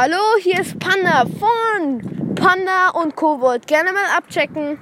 Hallo, hier ist Panda von Panda und Kobold. Gerne mal abchecken.